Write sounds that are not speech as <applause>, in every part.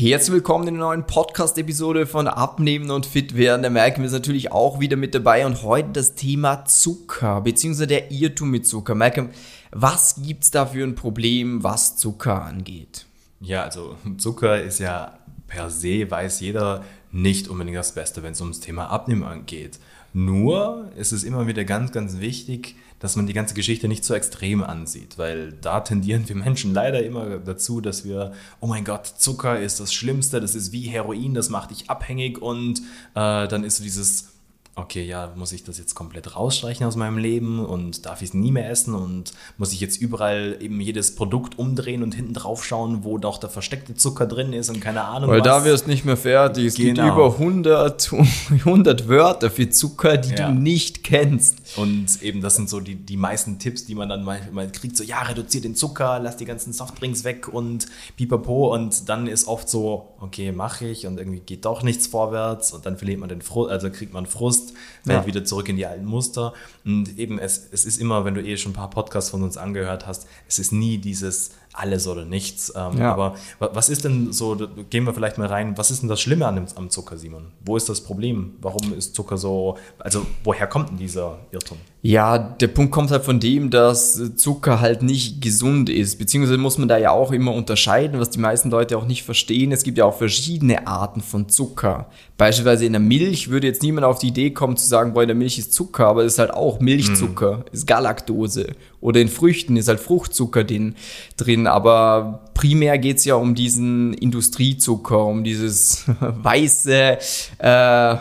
Herzlich willkommen in der neuen Podcast-Episode von Abnehmen und Fit werden. Da merken wir es natürlich auch wieder mit dabei und heute das Thema Zucker, beziehungsweise der Irrtum mit Zucker. Malcolm, was gibt es da für ein Problem, was Zucker angeht? Ja, also Zucker ist ja per se, weiß jeder, nicht unbedingt das Beste, wenn es ums Thema Abnehmen geht. Nur ist es immer wieder ganz, ganz wichtig, dass man die ganze Geschichte nicht so extrem ansieht, weil da tendieren wir Menschen leider immer dazu, dass wir, oh mein Gott, Zucker ist das Schlimmste, das ist wie Heroin, das macht dich abhängig und äh, dann ist so dieses okay, ja, muss ich das jetzt komplett rausstreichen aus meinem Leben und darf ich es nie mehr essen und muss ich jetzt überall eben jedes Produkt umdrehen und hinten drauf schauen, wo doch der versteckte Zucker drin ist und keine Ahnung Weil was. da wirst nicht mehr fertig. Es genau. gibt über 100, 100 <laughs> Wörter für Zucker, die ja. du nicht kennst. Und eben das sind so die, die meisten Tipps, die man dann mal, mal kriegt, so ja, reduziert den Zucker, lass die ganzen Softdrinks weg und pipapo und dann ist oft so, okay, mache ich und irgendwie geht doch nichts vorwärts und dann verliert man den Frust, also kriegt man Frust Frust, fällt ja. wieder zurück in die alten Muster. Und eben, es, es ist immer, wenn du eh schon ein paar Podcasts von uns angehört hast, es ist nie dieses alles oder nichts. Ähm, ja. Aber was ist denn so, gehen wir vielleicht mal rein, was ist denn das Schlimme an dem, am Zucker, Simon? Wo ist das Problem? Warum ist Zucker so, also woher kommt denn dieser Irrtum? Ja, der Punkt kommt halt von dem, dass Zucker halt nicht gesund ist, beziehungsweise muss man da ja auch immer unterscheiden, was die meisten Leute auch nicht verstehen. Es gibt ja auch verschiedene Arten von Zucker. Beispielsweise in der Milch würde jetzt niemand auf die Idee kommen zu sagen, boah, in der Milch ist Zucker, aber es ist halt auch Milchzucker, mhm. ist Galaktose. Oder in Früchten ist halt Fruchtzucker drin. Aber primär geht es ja um diesen Industriezucker, um dieses <laughs> weiße äh,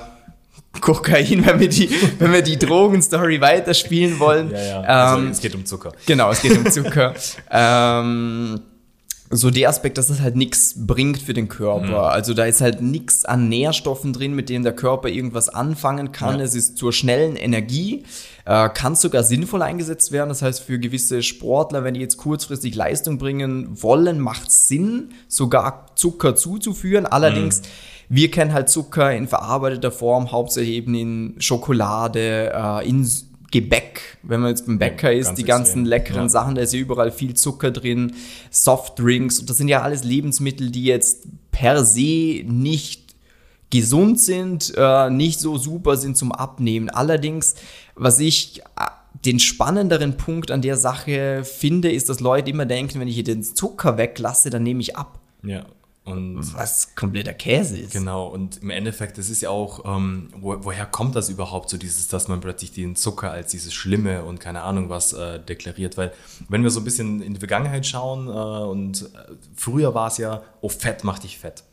Kokain, wenn wir die, wenn wir die <laughs> Drogenstory weiterspielen wollen. Ja, ja. Also, ähm, es geht um Zucker. Genau, es geht um Zucker. <laughs> ähm, so der Aspekt, dass es halt nichts bringt für den Körper. Mhm. Also da ist halt nichts an Nährstoffen drin, mit denen der Körper irgendwas anfangen kann. Ja. Es ist zur schnellen Energie, äh, kann sogar sinnvoll eingesetzt werden. Das heißt, für gewisse Sportler, wenn die jetzt kurzfristig Leistung bringen wollen, macht es Sinn, sogar Zucker zuzuführen. Allerdings, mhm. wir kennen halt Zucker in verarbeiteter Form, hauptsächlich eben in Schokolade, äh, in Gebäck, wenn man jetzt beim Bäcker ja, ist, die ganzen extrem. leckeren ja. Sachen, da ist ja überall viel Zucker drin, Softdrinks, und das sind ja alles Lebensmittel, die jetzt per se nicht gesund sind, äh, nicht so super sind zum Abnehmen. Allerdings, was ich äh, den spannenderen Punkt an der Sache finde, ist, dass Leute immer denken, wenn ich hier den Zucker weglasse, dann nehme ich ab. Ja. Und was kompletter Käse ist. Genau, und im Endeffekt, das ist ja auch, ähm, wo, woher kommt das überhaupt, so dieses, dass man plötzlich den Zucker als dieses Schlimme und keine Ahnung was äh, deklariert? Weil, wenn wir so ein bisschen in die Vergangenheit schauen, äh, und äh, früher war es ja, oh, Fett macht dich fett.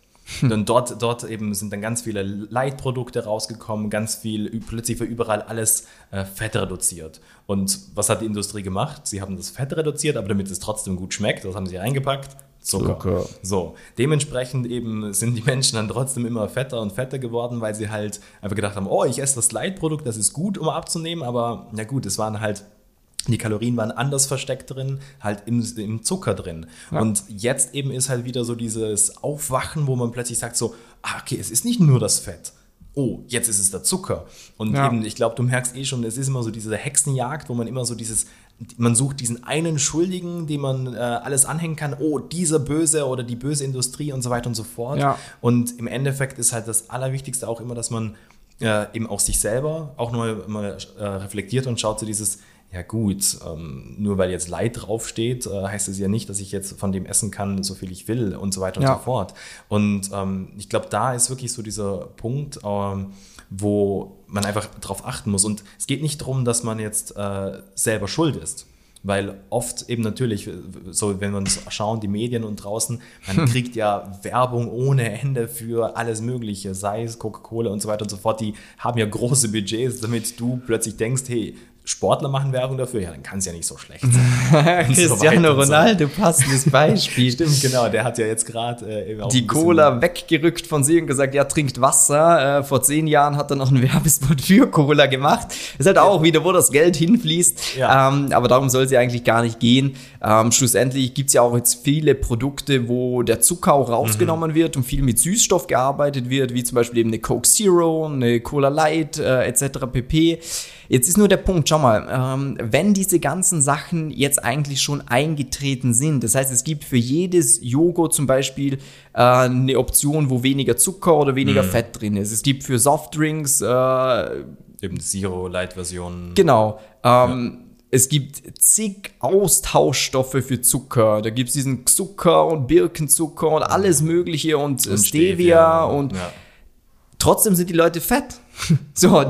Und dort, dort eben sind dann ganz viele Leitprodukte rausgekommen, ganz viel, plötzlich war überall alles äh, Fett reduziert. Und was hat die Industrie gemacht? Sie haben das Fett reduziert, aber damit es trotzdem gut schmeckt, das haben sie reingepackt, Zucker. Zucker. So, dementsprechend eben sind die Menschen dann trotzdem immer fetter und fetter geworden, weil sie halt einfach gedacht haben, oh, ich esse das Leitprodukt, das ist gut, um abzunehmen, aber na gut, es waren halt die Kalorien waren anders versteckt drin, halt im, im Zucker drin. Ja. Und jetzt eben ist halt wieder so dieses Aufwachen, wo man plötzlich sagt so, ah, okay, es ist nicht nur das Fett. Oh, jetzt ist es der Zucker. Und ja. eben, ich glaube, du merkst eh schon, es ist immer so diese Hexenjagd, wo man immer so dieses man sucht diesen einen Schuldigen, dem man äh, alles anhängen kann, oh, dieser Böse oder die böse Industrie und so weiter und so fort. Ja. Und im Endeffekt ist halt das Allerwichtigste auch immer, dass man äh, eben auch sich selber auch nochmal mal, äh, reflektiert und schaut so dieses, ja gut, ähm, nur weil jetzt Leid draufsteht, äh, heißt es ja nicht, dass ich jetzt von dem essen kann, so viel ich will und so weiter und ja. so fort. Und ähm, ich glaube, da ist wirklich so dieser Punkt, ähm, wo man einfach darauf achten muss. Und es geht nicht darum, dass man jetzt äh, selber schuld ist. Weil oft eben natürlich, so wenn wir uns schauen, die Medien und draußen, man <laughs> kriegt ja Werbung ohne Ende für alles Mögliche, sei es Coca-Cola und so weiter und so fort. Die haben ja große Budgets, damit du plötzlich denkst, hey, Sportler machen Werbung dafür, ja, dann kann es ja nicht so schlecht <laughs> sein. Cristiano so Ronaldo, so. passendes Beispiel. <laughs> Stimmt, genau, der hat ja jetzt gerade äh, die Cola weggerückt von sich und gesagt, ja, trinkt Wasser. Äh, vor zehn Jahren hat er noch einen <laughs> Werbespot für Cola gemacht. Ist halt auch wieder, wo das Geld hinfließt. Ja. Ähm, aber darum soll es ja eigentlich gar nicht gehen. Ähm, schlussendlich gibt es ja auch jetzt viele Produkte, wo der Zucker auch rausgenommen mhm. wird und viel mit Süßstoff gearbeitet wird, wie zum Beispiel eben eine Coke Zero, eine Cola Light äh, etc. pp. Jetzt ist nur der Punkt, schau mal, ähm, wenn diese ganzen Sachen jetzt eigentlich schon eingetreten sind, das heißt, es gibt für jedes Joghurt zum Beispiel äh, eine Option, wo weniger Zucker oder weniger Mhm. Fett drin ist. Es gibt für Softdrinks äh, Eben Zero-Light-Version. Genau. Ähm, Es gibt zig Austauschstoffe für Zucker. Da gibt es diesen Zucker und Birkenzucker und alles Mögliche und, Und Stevia, und ja. trotzdem sind die Leute fett. <laughs> so,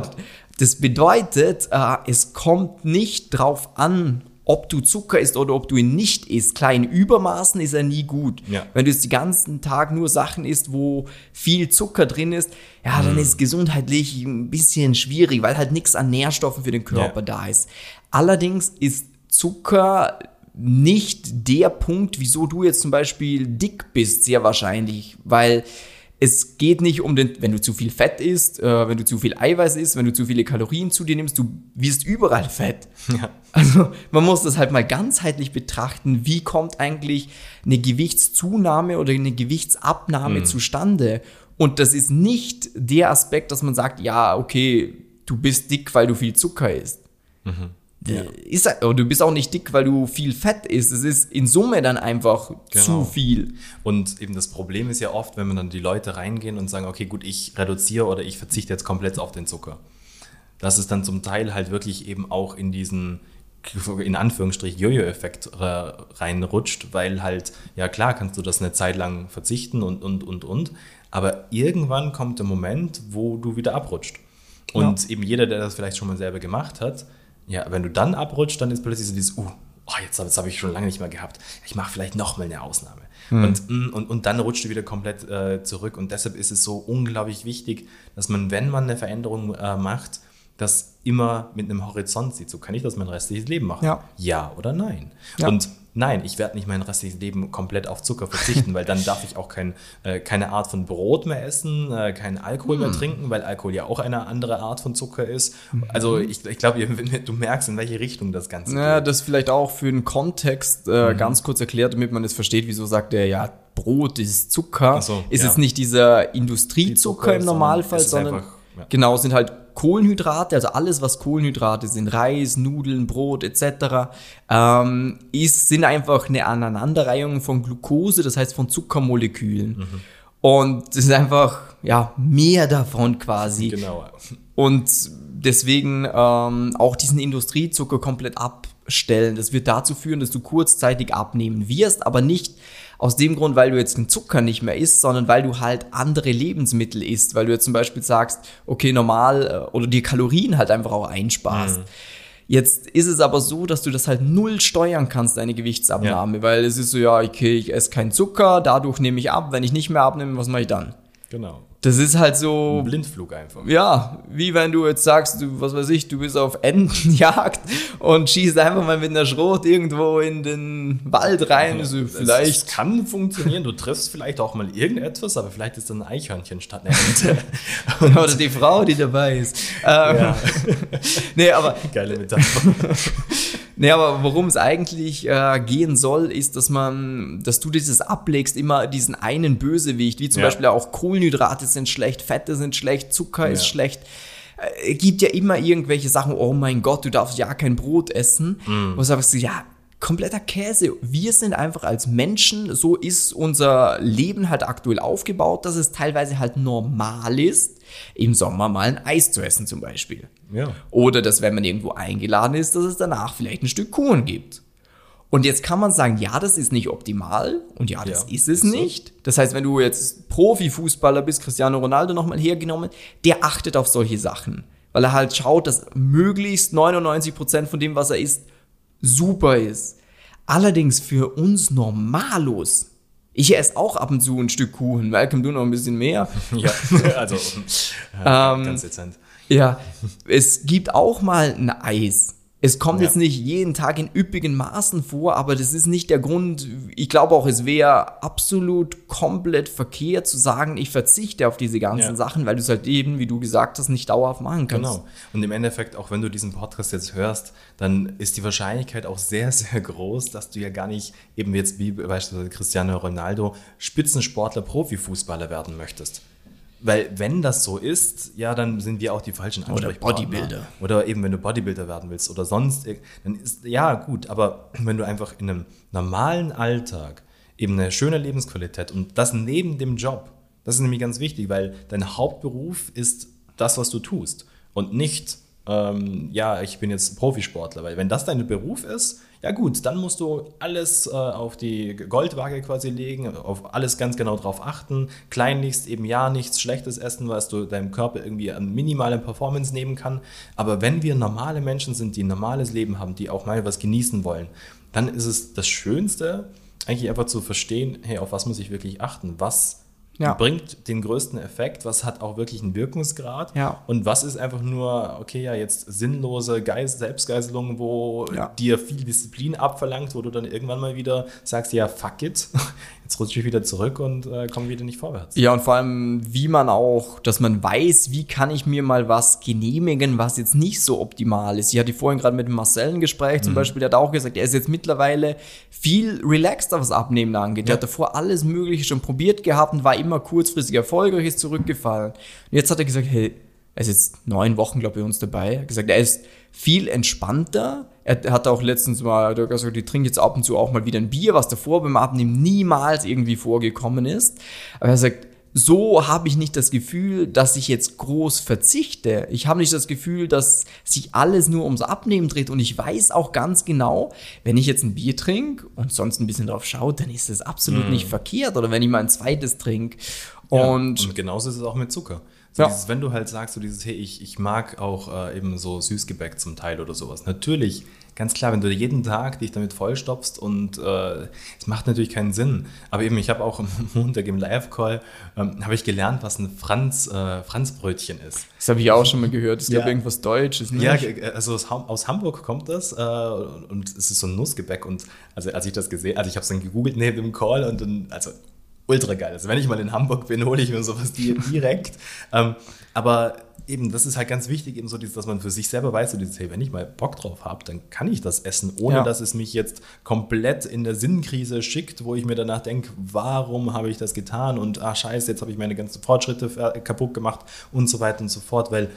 das bedeutet, äh, es kommt nicht drauf an, ob du Zucker isst oder ob du ihn nicht isst. Klar, in Übermaßen ist er nie gut. Ja. Wenn du jetzt den ganzen Tag nur Sachen isst, wo viel Zucker drin ist, ja, Mhm. dann ist gesundheitlich ein bisschen schwierig, weil halt nichts an Nährstoffen für den Körper Ja. da ist. Allerdings ist Zucker nicht der Punkt, wieso du jetzt zum Beispiel dick bist, sehr wahrscheinlich, weil es geht nicht um den, wenn du zu viel Fett isst, äh, wenn du zu viel Eiweiß isst, wenn du zu viele Kalorien zu dir nimmst, du wirst überall fett. Ja. Also man muss das halt mal ganzheitlich betrachten, wie kommt eigentlich eine Gewichtszunahme oder eine Gewichtsabnahme Mhm. zustande. Und das ist nicht der Aspekt, dass man sagt, ja, okay, du bist dick, weil du viel Zucker isst. Mhm. Ist, oder du bist auch nicht dick, weil du viel Fett isst. Es ist in Summe dann einfach Genau. zu viel. Und eben das Problem ist ja oft, wenn man dann die Leute reingehen und sagen, okay, gut, ich reduziere oder ich verzichte jetzt komplett auf den Zucker. Dass es dann zum Teil halt wirklich eben auch in diesen, in Anführungsstrich, Jojo-Effekt reinrutscht, weil halt, ja klar, kannst du das eine Zeit lang verzichten und, und, und, und, aber irgendwann kommt der Moment, wo du wieder abrutscht. Und eben jeder, der das vielleicht schon mal selber gemacht hat, ja, wenn du dann abrutscht, dann ist plötzlich so dieses, uh, oh, jetzt, das habe ich schon lange nicht mehr gehabt. Ich mache vielleicht noch mal eine Ausnahme. Und, mm, und, und dann rutscht du wieder komplett äh, zurück. Und deshalb ist es so unglaublich wichtig, dass man, wenn man eine Veränderung äh, macht, das immer mit einem Horizont sieht. So kann ich das mein restliches Leben machen. Ja. ja oder nein. Ja. Und nein, ich werde nicht mein restliches Leben komplett auf Zucker verzichten, weil dann darf ich auch kein, äh, keine Art von Brot mehr essen, äh, keinen Alkohol Hm. mehr trinken, weil Alkohol ja auch eine andere Art von Zucker ist. Mhm. Also ich, ich glaube, <laughs> du merkst, in welche Richtung das Ganze Ja, geht. das vielleicht auch für den Kontext äh, ganz kurz erklärt, damit man es versteht, wieso sagt er, ja, Brot ist Zucker. So, ist ja. jetzt nicht dieser Die Industriezucker Zucker, im Normalfall, sondern sondern ja. genau, sind halt Kohlenhydrate, also alles, was Kohlenhydrate sind, Reis, Nudeln, Brot etc., ähm, ist, sind einfach eine Aneinanderreihung von Glucose, das heißt von Zuckermolekülen. Mhm. Und es ist einfach, ja, mehr davon quasi. Genau. Und deswegen ähm, auch diesen Industriezucker komplett abstellen. Das wird dazu führen, dass du kurzzeitig abnehmen wirst, aber nicht aus dem Grund, weil du jetzt den Zucker nicht mehr isst, sondern weil du halt andere Lebensmittel isst. Weil du jetzt zum Beispiel sagst, okay, normal äh, oder die Kalorien halt einfach auch einsparst. Jetzt ist es aber so, dass du das halt null steuern kannst, deine Gewichtsabnahme, weil es ist so, ja, okay, ich esse keinen Zucker, dadurch nehme ich ab. Wenn ich nicht mehr abnehme, was mache ich dann? Genau. Das ist halt so. Ein Blindflug einfach. Ja, wie wenn du jetzt sagst, du, was weiß ich, du bist auf Entenjagd <laughs> und schießt einfach mal mit einer Schrot irgendwo in den Wald rein. so, Es- Es vielleicht. kann funktionieren, du triffst vielleicht auch mal irgendetwas, aber vielleicht ist dann ein Eichhörnchen statt einer Ente. <laughs> Oder die Frau, die dabei ist. Ähm, ja, <laughs> Nee, aber, geile Metapher. Nee, aber worum es eigentlich äh, gehen soll, ist, dass man, dass du dieses ablegst, immer diesen einen Bösewicht, wie zum Ja. Beispiel auch Kohlenhydrate sind schlecht, Fette sind schlecht, Zucker ist Ja. schlecht. Äh, Es gibt ja immer irgendwelche Sachen, oh mein Gott, du darfst ja kein Brot essen. Wo du sagst, ja, kompletter Käse. Wir sind einfach als Menschen, so ist unser Leben halt aktuell aufgebaut, dass es teilweise halt normal ist, im Sommer mal ein Eis zu essen zum Beispiel. Ja. Oder dass, wenn man irgendwo eingeladen ist, dass es danach vielleicht ein Stück Kuchen gibt. Und jetzt kann man sagen, ja, das ist nicht optimal und ja, das Ja, ist es ist so. nicht. Das heißt, wenn du jetzt Profifußballer bist, Cristiano Ronaldo nochmal hergenommen, der achtet auf solche Sachen, weil er halt schaut, dass möglichst 99% von dem, was er isst, super ist. Allerdings für uns Normalos, ich esse auch ab und zu ein Stück Kuchen, Malcolm, du noch ein bisschen mehr. <laughs> Ja, also <laughs> Ähm, ganz dezent. Ja, es gibt auch mal ein Eis. Es kommt Ja. jetzt nicht jeden Tag in üppigen Maßen vor, aber das ist nicht der Grund. Ich glaube auch, es wäre absolut komplett verkehrt zu sagen, ich verzichte auf diese ganzen Ja. Sachen, weil du es halt eben, wie du gesagt hast, nicht dauerhaft machen kannst. Genau. Und im Endeffekt, auch wenn du diesen Podcast jetzt hörst, dann ist die Wahrscheinlichkeit auch sehr, sehr groß, dass du ja gar nicht, eben jetzt wie beispielsweise Cristiano Ronaldo, Spitzensportler, Profifußballer werden möchtest. Weil wenn das so ist, ja, dann sind wir auch die falschen Ansprechpartner. Oder Bodybuilder. Oder eben, wenn du Bodybuilder werden willst oder sonst, dann ist, ja, gut, aber <clears throat> wenn du einfach in einem normalen Alltag eben eine schöne Lebensqualität und das neben dem Job, das ist nämlich ganz wichtig, weil dein Hauptberuf ist das, was du tust und nicht, ähm, ja, ich bin jetzt Profisportler, weil wenn das dein Beruf ist, ja gut, dann musst du alles äh, auf die Goldwaage quasi legen, auf alles ganz genau drauf achten. Kleinlichst eben ja nichts Schlechtes essen, was du deinem Körper irgendwie an minimalen Performance nehmen kann. Aber wenn wir normale Menschen sind, die ein normales Leben haben, die auch mal was genießen wollen, dann ist es das Schönste, eigentlich einfach zu verstehen, hey, auf was muss ich wirklich achten? Was ja. bringt den größten Effekt, was hat auch wirklich einen Wirkungsgrad ja. und was ist einfach nur, okay, ja, jetzt sinnlose Geist, Selbstgeißelung, wo ja. dir viel Disziplin abverlangt, wo du dann irgendwann mal wieder sagst, ja, fuck it, <laughs> jetzt rutsche ich wieder zurück und äh, komme wieder nicht vorwärts. Ja, und vor allem, wie man auch, dass man weiß, wie kann ich mir mal was genehmigen, was jetzt nicht so optimal ist. Ich hatte vorhin gerade mit dem Marcel ein Gespräch, zum mhm. Beispiel, der hat auch gesagt, er ist jetzt mittlerweile viel relaxter, was Abnehmen angeht. Ja. Der hat davor alles Mögliche schon probiert gehabt und war immer kurzfristig erfolgreich, ist zurückgefallen. Und jetzt hat er gesagt, hey, er ist jetzt neun Wochen, glaube ich, uns dabei. Er hat gesagt, er ist viel entspannter. Er hat auch letztens mal gesagt, die trinkt jetzt ab und zu auch mal wieder ein Bier, was davor beim Abnehmen niemals irgendwie vorgekommen ist. Aber er sagt, so habe ich nicht das Gefühl, dass ich jetzt groß verzichte. Ich habe nicht das Gefühl, dass sich alles nur ums Abnehmen dreht. Und ich weiß auch ganz genau, wenn ich jetzt ein Bier trinke und sonst ein bisschen drauf schaue, dann ist das absolut mm. nicht verkehrt. Oder wenn ich mal ein zweites trinke. Und, ja, und genauso ist es auch mit Zucker. So ja. dieses, wenn du halt sagst, so dieses, hey, ich, ich mag auch äh, eben so Süßgebäck zum Teil oder sowas. Natürlich, ganz klar, wenn du jeden Tag dich damit vollstopfst und äh, es macht natürlich keinen Sinn. Aber eben, ich habe auch am <laughs> Montag im Live-Call, ähm, habe ich gelernt, was ein Franz, äh, Franzbrötchen ist. Das habe ich auch schon mal gehört. Es ja. gab irgendwas Deutsches. Ne? Ja, also aus, aus, Hamburg kommt das äh, und es ist so ein Nussgebäck. Und also als ich das gesehen, also ich habe es dann gegoogelt neben dem Call und dann, also ultra geil. Also wenn ich mal in Hamburg bin, hole ich mir sowas <laughs> direkt. ähm, aber eben, das ist halt ganz wichtig, eben so, dieses, dass man für sich selber weiß, so dieses, hey, wenn ich mal Bock drauf habe, dann kann ich das essen, ohne ja. dass es mich jetzt komplett in der Sinnkrise schickt, wo ich mir danach denke, warum habe ich das getan und ah scheiße, jetzt habe ich meine ganzen Fortschritte kaputt gemacht und so weiter und so fort, weil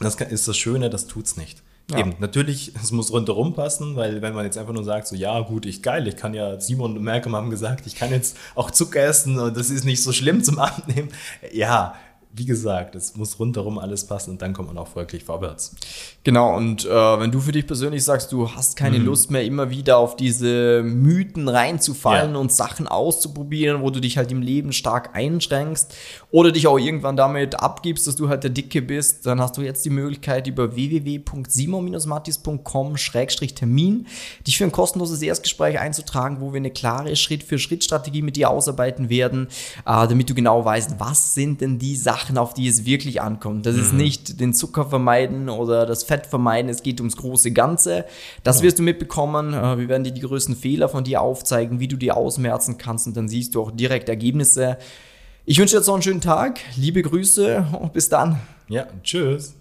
das ist das Schöne, das tut's nicht. Ja. Eben, natürlich, <laughs> es muss rundherum passen, weil wenn man jetzt einfach nur sagt, so, ja, gut, ich geil, ich kann ja, Simon und Malcolm haben gesagt, ich kann jetzt auch Zucker essen und das ist nicht so schlimm zum Abnehmen. Ja, wie gesagt, es muss rundherum alles passen und dann kommt man auch wirklich vorwärts. Genau, und äh, wenn du für dich persönlich sagst, du hast keine mhm. Lust mehr, immer wieder auf diese Mythen reinzufallen ja. und Sachen auszuprobieren, wo du dich halt im Leben stark einschränkst oder dich auch irgendwann damit abgibst, dass du halt der Dicke bist, dann hast du jetzt die Möglichkeit über www.simon-mattis.com-termin dich für ein kostenloses Erstgespräch einzutragen, wo wir eine klare Schritt-für-Schritt-Strategie mit dir ausarbeiten werden, äh, damit du genau weißt, was sind denn die Sachen, Sachen, auf die es wirklich ankommt. Das mhm. ist nicht den Zucker vermeiden oder das Fett vermeiden, es geht ums große Ganze. Das ja. wirst du mitbekommen. Äh, wir werden dir die größten Fehler von dir aufzeigen, wie du die ausmerzen kannst und dann siehst du auch direkt Ergebnisse. Ich wünsche dir jetzt noch einen schönen Tag, liebe Grüße und bis dann. Ja, tschüss.